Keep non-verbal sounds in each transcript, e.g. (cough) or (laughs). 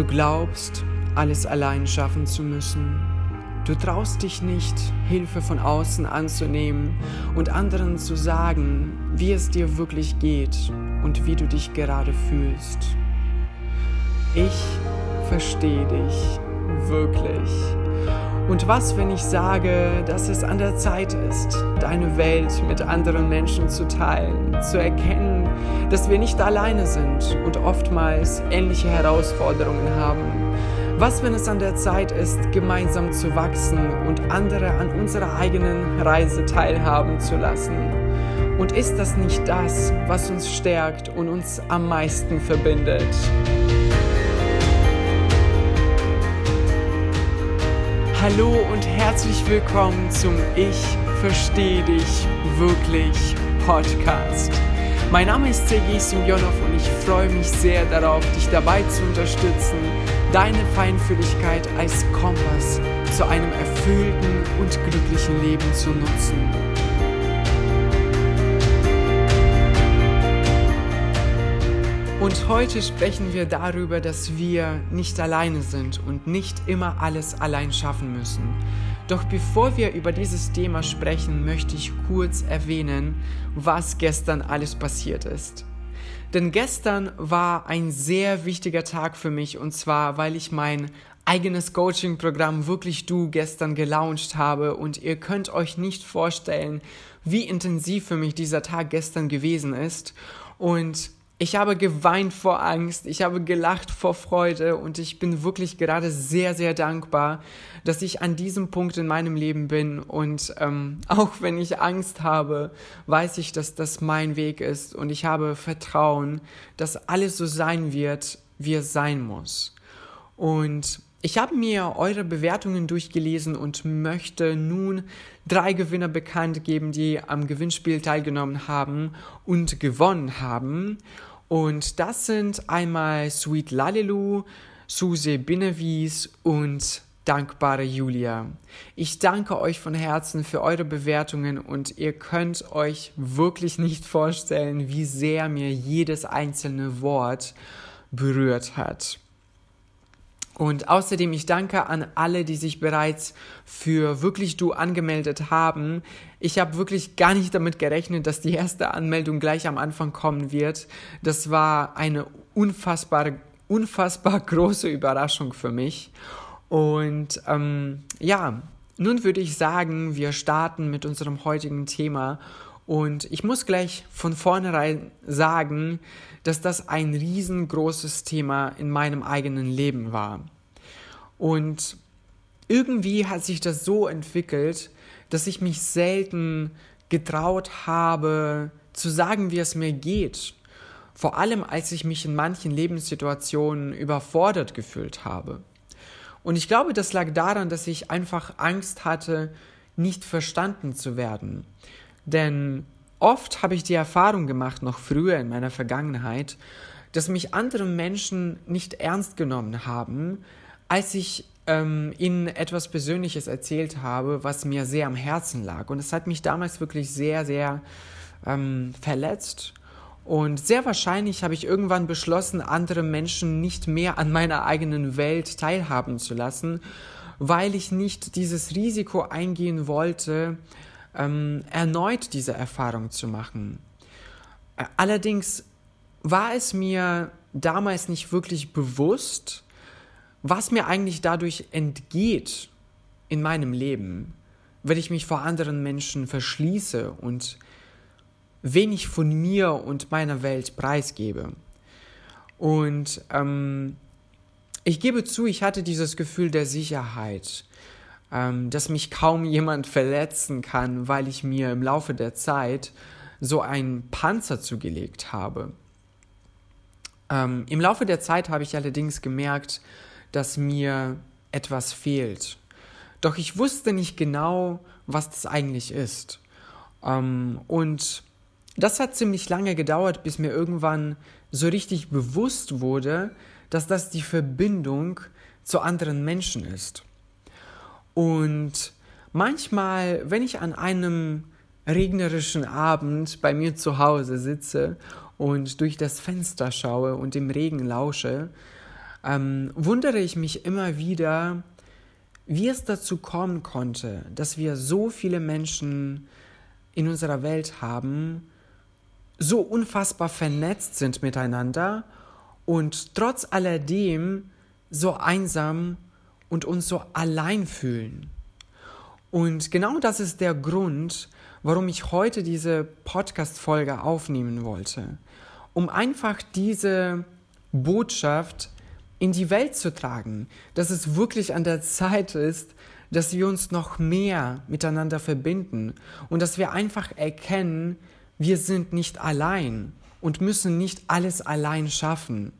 Du glaubst, alles allein schaffen zu müssen. Du traust dich nicht, Hilfe von außen anzunehmen und anderen zu sagen, wie es dir wirklich geht und wie du dich gerade fühlst. Ich verstehe dich wirklich. Und was, wenn ich sage, dass es an der Zeit ist, deine Welt mit anderen Menschen zu teilen, zu erkennen, dass wir nicht alleine sind und oftmals ähnliche Herausforderungen haben. Was, wenn es an der Zeit ist, gemeinsam zu wachsen und andere an unserer eigenen Reise teilhaben zu lassen? Und ist das nicht das, was uns stärkt und uns am meisten verbindet? Hallo und herzlich willkommen zum Ich verstehe dich wirklich Podcast. Mein Name ist Sergei Simjonov und ich freue mich sehr darauf, dich dabei zu unterstützen, deine Feinfühligkeit als Kompass zu einem erfüllten und glücklichen Leben zu nutzen. Und heute sprechen wir darüber, dass wir nicht alleine sind und nicht immer alles allein schaffen müssen. Doch bevor wir über dieses Thema sprechen, möchte ich kurz erwähnen, was gestern alles passiert ist. Denn gestern war ein sehr wichtiger Tag für mich und zwar, weil ich mein eigenes Coaching-Programm wirklich du gestern gelauncht habe und ihr könnt euch nicht vorstellen, wie intensiv für mich dieser Tag gestern gewesen ist und ich habe geweint vor Angst, ich habe gelacht vor Freude und ich bin wirklich gerade sehr, sehr dankbar, dass ich an diesem Punkt in meinem Leben bin. Und ähm, (laughs) auch wenn ich Angst habe, weiß ich, dass das mein Weg ist und ich habe Vertrauen, dass alles so sein wird, wie es sein muss. Und ich habe mir eure Bewertungen durchgelesen und möchte nun drei Gewinner bekannt geben, die am Gewinnspiel teilgenommen haben und gewonnen haben. Und das sind einmal Sweet Lalelu, Suse Binnewies und dankbare Julia. Ich danke euch von Herzen für eure Bewertungen und ihr könnt euch wirklich nicht vorstellen, wie sehr mir jedes einzelne Wort berührt hat. Und außerdem, ich danke an alle, die sich bereits für wirklich du angemeldet haben. Ich habe wirklich gar nicht damit gerechnet, dass die erste Anmeldung gleich am Anfang kommen wird. Das war eine unfassbare, unfassbar große Überraschung für mich. Und ähm, ja, nun würde ich sagen, wir starten mit unserem heutigen Thema. Und ich muss gleich von vornherein sagen, dass das ein riesengroßes Thema in meinem eigenen Leben war. Und irgendwie hat sich das so entwickelt, dass ich mich selten getraut habe, zu sagen, wie es mir geht. Vor allem, als ich mich in manchen Lebenssituationen überfordert gefühlt habe. Und ich glaube, das lag daran, dass ich einfach Angst hatte, nicht verstanden zu werden. Denn Oft habe ich die Erfahrung gemacht, noch früher in meiner Vergangenheit, dass mich andere Menschen nicht ernst genommen haben, als ich ähm, ihnen etwas Persönliches erzählt habe, was mir sehr am Herzen lag. Und es hat mich damals wirklich sehr, sehr ähm, verletzt. Und sehr wahrscheinlich habe ich irgendwann beschlossen, andere Menschen nicht mehr an meiner eigenen Welt teilhaben zu lassen, weil ich nicht dieses Risiko eingehen wollte, ähm, erneut diese Erfahrung zu machen. Allerdings war es mir damals nicht wirklich bewusst, was mir eigentlich dadurch entgeht in meinem Leben, wenn ich mich vor anderen Menschen verschließe und wenig von mir und meiner Welt preisgebe. Und ähm, ich gebe zu, ich hatte dieses Gefühl der Sicherheit, ähm, dass mich kaum jemand verletzen kann, weil ich mir im Laufe der Zeit so einen Panzer zugelegt habe. Ähm, Im Laufe der Zeit habe ich allerdings gemerkt, dass mir etwas fehlt. Doch ich wusste nicht genau, was das eigentlich ist. Ähm, und das hat ziemlich lange gedauert, bis mir irgendwann so richtig bewusst wurde, dass das die Verbindung zu anderen Menschen ist. Und manchmal, wenn ich an einem regnerischen Abend bei mir zu Hause sitze und durch das Fenster schaue und dem Regen lausche, ähm, wundere ich mich immer wieder, wie es dazu kommen konnte, dass wir so viele Menschen in unserer Welt haben, so unfassbar vernetzt sind miteinander und trotz alledem so einsam und uns so allein fühlen. Und genau das ist der Grund, warum ich heute diese Podcast-Folge aufnehmen wollte. Um einfach diese Botschaft in die Welt zu tragen, dass es wirklich an der Zeit ist, dass wir uns noch mehr miteinander verbinden und dass wir einfach erkennen, wir sind nicht allein und müssen nicht alles allein schaffen.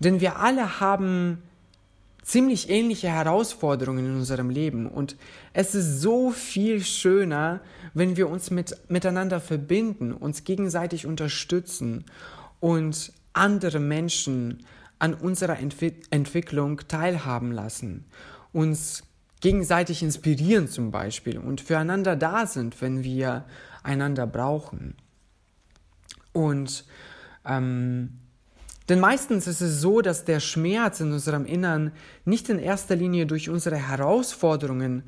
Denn wir alle haben ziemlich ähnliche Herausforderungen in unserem Leben und es ist so viel schöner, wenn wir uns mit, miteinander verbinden, uns gegenseitig unterstützen und andere Menschen an unserer Entwi Entwicklung teilhaben lassen, uns gegenseitig inspirieren zum Beispiel und füreinander da sind, wenn wir einander brauchen. Und ähm, denn meistens ist es so, dass der Schmerz in unserem Innern nicht in erster Linie durch unsere Herausforderungen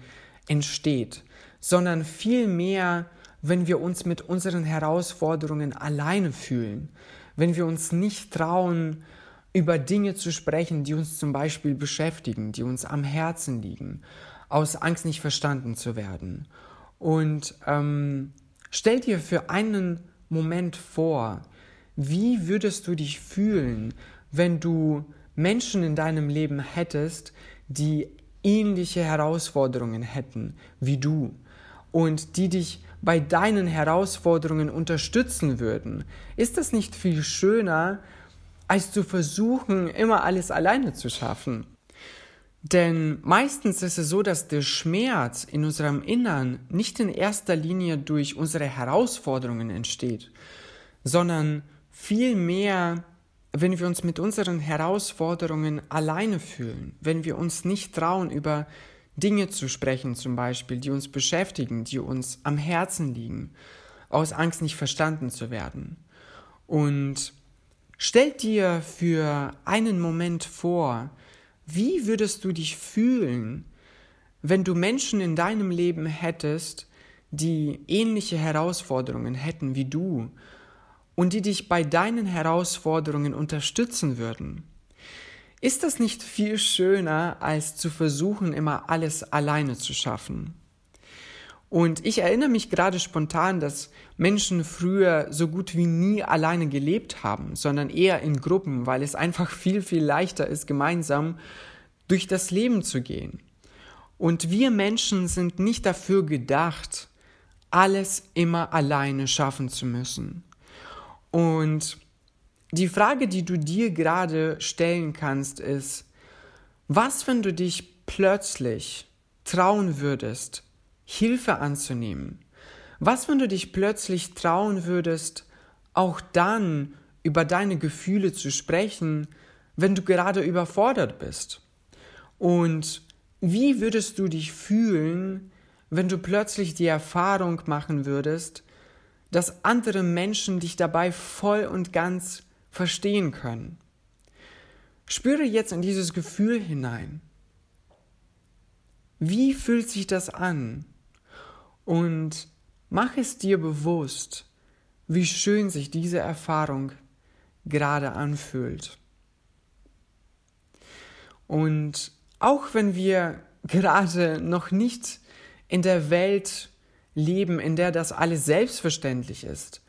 entsteht, sondern vielmehr, wenn wir uns mit unseren Herausforderungen alleine fühlen, wenn wir uns nicht trauen, über Dinge zu sprechen, die uns zum Beispiel beschäftigen, die uns am Herzen liegen, aus Angst nicht verstanden zu werden. Und ähm, stell dir für einen Moment vor, wie würdest du dich fühlen, wenn du Menschen in deinem Leben hättest, die ähnliche Herausforderungen hätten wie du und die dich bei deinen Herausforderungen unterstützen würden? Ist das nicht viel schöner, als zu versuchen, immer alles alleine zu schaffen. Denn meistens ist es so, dass der Schmerz in unserem Innern nicht in erster Linie durch unsere Herausforderungen entsteht, sondern vielmehr, wenn wir uns mit unseren Herausforderungen alleine fühlen, wenn wir uns nicht trauen, über Dinge zu sprechen zum Beispiel, die uns beschäftigen, die uns am Herzen liegen, aus Angst nicht verstanden zu werden. Und Stell dir für einen Moment vor, wie würdest du dich fühlen, wenn du Menschen in deinem Leben hättest, die ähnliche Herausforderungen hätten wie du und die dich bei deinen Herausforderungen unterstützen würden? Ist das nicht viel schöner, als zu versuchen, immer alles alleine zu schaffen? Und ich erinnere mich gerade spontan, dass Menschen früher so gut wie nie alleine gelebt haben, sondern eher in Gruppen, weil es einfach viel, viel leichter ist, gemeinsam durch das Leben zu gehen. Und wir Menschen sind nicht dafür gedacht, alles immer alleine schaffen zu müssen. Und die Frage, die du dir gerade stellen kannst, ist, was, wenn du dich plötzlich trauen würdest, Hilfe anzunehmen? Was, wenn du dich plötzlich trauen würdest, auch dann über deine Gefühle zu sprechen, wenn du gerade überfordert bist? Und wie würdest du dich fühlen, wenn du plötzlich die Erfahrung machen würdest, dass andere Menschen dich dabei voll und ganz verstehen können? Spüre jetzt in dieses Gefühl hinein. Wie fühlt sich das an? Und mach es dir bewusst, wie schön sich diese Erfahrung gerade anfühlt. Und auch wenn wir gerade noch nicht in der Welt leben, in der das alles selbstverständlich ist,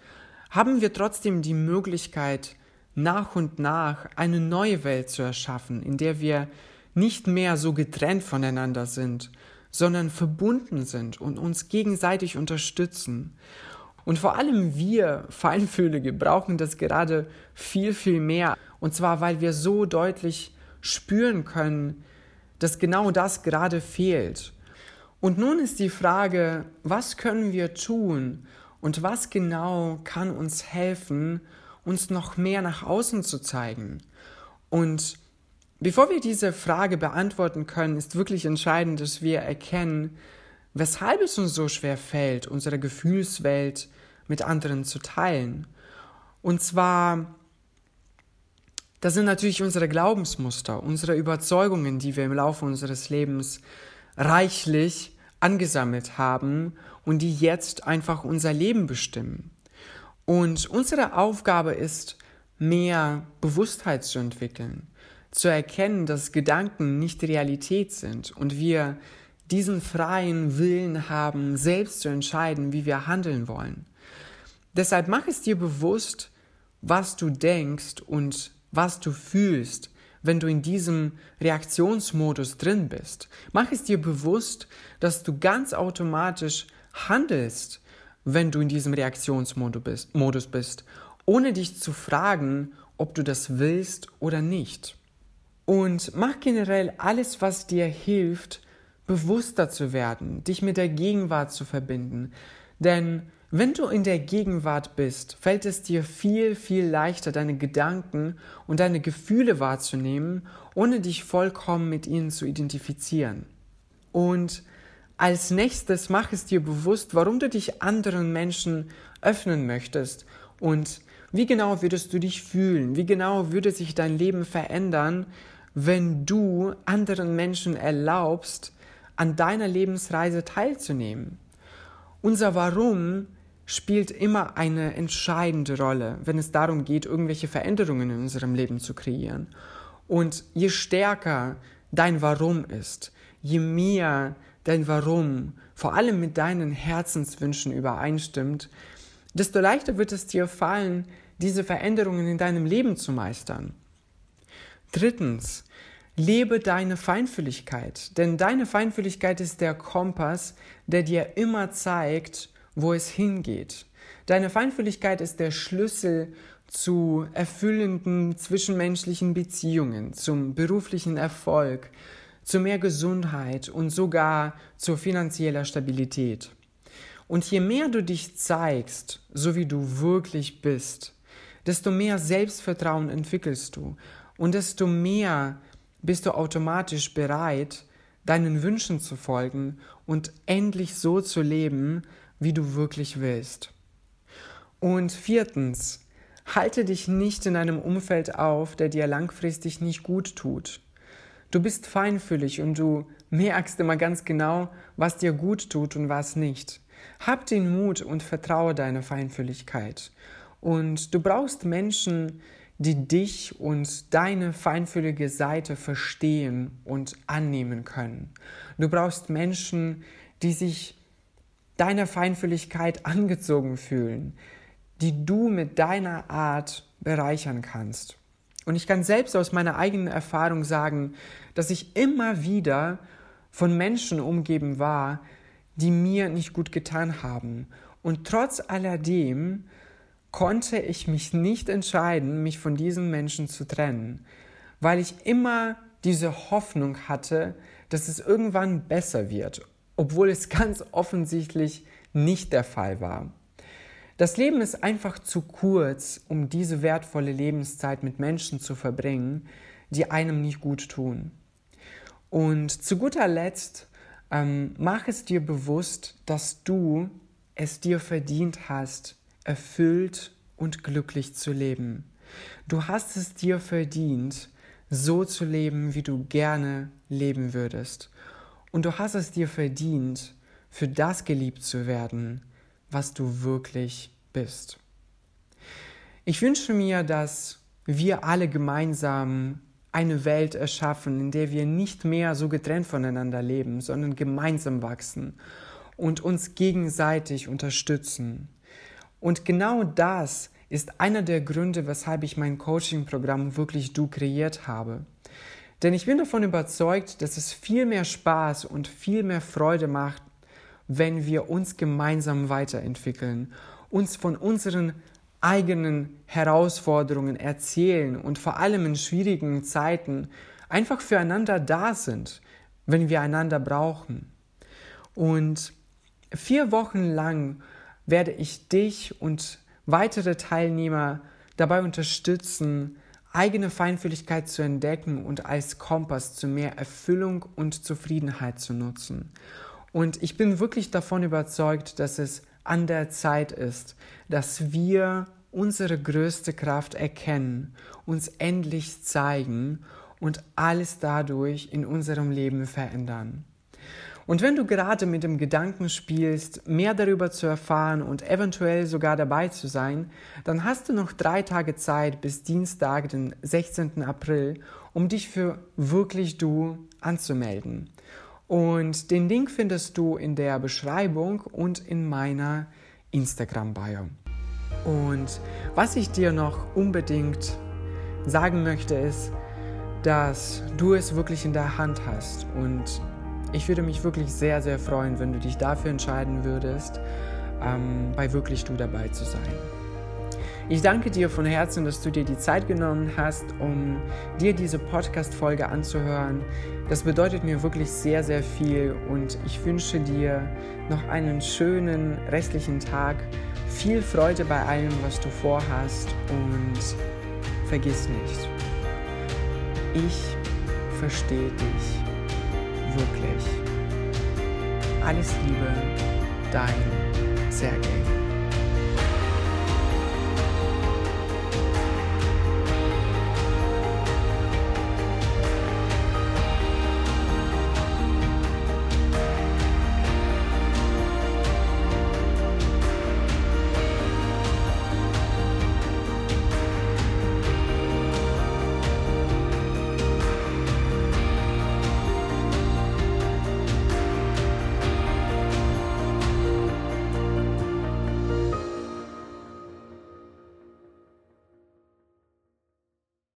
haben wir trotzdem die Möglichkeit, nach und nach eine neue Welt zu erschaffen, in der wir nicht mehr so getrennt voneinander sind, sondern verbunden sind und uns gegenseitig unterstützen. Und vor allem wir Feinfühlige brauchen das gerade viel, viel mehr. Und zwar, weil wir so deutlich spüren können, dass genau das gerade fehlt. Und nun ist die Frage, was können wir tun und was genau kann uns helfen, uns noch mehr nach außen zu zeigen? Und Bevor wir diese Frage beantworten können, ist wirklich entscheidend, dass wir erkennen, weshalb es uns so schwer fällt, unsere Gefühlswelt mit anderen zu teilen. Und zwar Das sind natürlich unsere Glaubensmuster, unsere Überzeugungen, die wir im Laufe unseres Lebens reichlich angesammelt haben und die jetzt einfach unser Leben bestimmen. Und unsere Aufgabe ist, mehr Bewusstheit zu entwickeln, zu erkennen, dass Gedanken nicht Realität sind und wir diesen freien Willen haben, selbst zu entscheiden, wie wir handeln wollen. Deshalb mach es dir bewusst, was du denkst und was du fühlst, wenn du in diesem Reaktionsmodus drin bist. Mach es dir bewusst, dass du ganz automatisch handelst, wenn du in diesem Reaktionsmodus bist, ohne dich zu fragen, ob du das willst oder nicht. Und mach generell alles, was dir hilft, bewusster zu werden, dich mit der Gegenwart zu verbinden. Denn wenn du in der Gegenwart bist, fällt es dir viel, viel leichter, deine Gedanken und deine Gefühle wahrzunehmen, ohne dich vollkommen mit ihnen zu identifizieren. Und als nächstes mach es dir bewusst, warum du dich anderen Menschen öffnen möchtest und wie genau würdest du dich fühlen, wie genau würde sich dein Leben verändern, wenn du anderen Menschen erlaubst, an deiner Lebensreise teilzunehmen. Unser Warum spielt immer eine entscheidende Rolle, wenn es darum geht, irgendwelche Veränderungen in unserem Leben zu kreieren. Und je stärker dein Warum ist, je mehr dein Warum vor allem mit deinen Herzenswünschen übereinstimmt, desto leichter wird es dir fallen, diese Veränderungen in deinem Leben zu meistern. Drittens, lebe deine Feinfühligkeit, denn deine Feinfühligkeit ist der Kompass, der dir immer zeigt, wo es hingeht. Deine Feinfühligkeit ist der Schlüssel zu erfüllenden zwischenmenschlichen Beziehungen, zum beruflichen Erfolg, zu mehr Gesundheit und sogar zur finanzieller Stabilität. Und je mehr du dich zeigst, so wie du wirklich bist, desto mehr Selbstvertrauen entwickelst du und desto mehr bist du automatisch bereit, deinen Wünschen zu folgen und endlich so zu leben, wie du wirklich willst. Und viertens, halte dich nicht in einem Umfeld auf, der dir langfristig nicht gut tut. Du bist feinfühlig und du merkst immer ganz genau, was dir gut tut und was nicht. Hab den Mut und vertraue deiner Feinfühligkeit. Und du brauchst Menschen, die dich und deine feinfühlige Seite verstehen und annehmen können. Du brauchst Menschen, die sich deiner Feinfühligkeit angezogen fühlen, die du mit deiner Art bereichern kannst. Und ich kann selbst aus meiner eigenen Erfahrung sagen, dass ich immer wieder von Menschen umgeben war, die mir nicht gut getan haben. Und trotz alledem konnte ich mich nicht entscheiden, mich von diesen Menschen zu trennen, weil ich immer diese Hoffnung hatte, dass es irgendwann besser wird obwohl es ganz offensichtlich nicht der Fall war. Das Leben ist einfach zu kurz, um diese wertvolle Lebenszeit mit Menschen zu verbringen, die einem nicht gut tun. Und zu guter Letzt, ähm, mach es dir bewusst, dass du es dir verdient hast, erfüllt und glücklich zu leben. Du hast es dir verdient, so zu leben, wie du gerne leben würdest. Und du hast es dir verdient, für das geliebt zu werden, was du wirklich bist. Ich wünsche mir, dass wir alle gemeinsam eine Welt erschaffen, in der wir nicht mehr so getrennt voneinander leben, sondern gemeinsam wachsen und uns gegenseitig unterstützen. Und genau das ist einer der Gründe, weshalb ich mein Coaching-Programm wirklich du kreiert habe. Denn ich bin davon überzeugt, dass es viel mehr Spaß und viel mehr Freude macht, wenn wir uns gemeinsam weiterentwickeln, uns von unseren eigenen Herausforderungen erzählen und vor allem in schwierigen Zeiten einfach füreinander da sind, wenn wir einander brauchen. Und vier Wochen lang werde ich dich und weitere Teilnehmer dabei unterstützen, eigene Feinfühligkeit zu entdecken und als Kompass zu mehr Erfüllung und Zufriedenheit zu nutzen. Und ich bin wirklich davon überzeugt, dass es an der Zeit ist, dass wir unsere größte Kraft erkennen, uns endlich zeigen und alles dadurch in unserem Leben verändern. Und wenn du gerade mit dem Gedanken spielst, mehr darüber zu erfahren und eventuell sogar dabei zu sein, dann hast du noch drei Tage Zeit bis Dienstag, den 16. April, um dich für wirklich du anzumelden. Und den Link findest du in der Beschreibung und in meiner Instagram-Bio. Und was ich dir noch unbedingt sagen möchte, ist, dass du es wirklich in der Hand hast. Und ich würde mich wirklich sehr, sehr freuen, wenn du dich dafür entscheiden würdest, ähm, bei wirklich du dabei zu sein. Ich danke dir von Herzen, dass du dir die Zeit genommen hast, um dir diese Podcast-Folge anzuhören. Das bedeutet mir wirklich sehr, sehr viel und ich wünsche dir noch einen schönen restlichen Tag. Viel Freude bei allem, was du vorhast und vergiss nicht, ich verstehe dich wirklich. Alles Liebe, dein Sergei.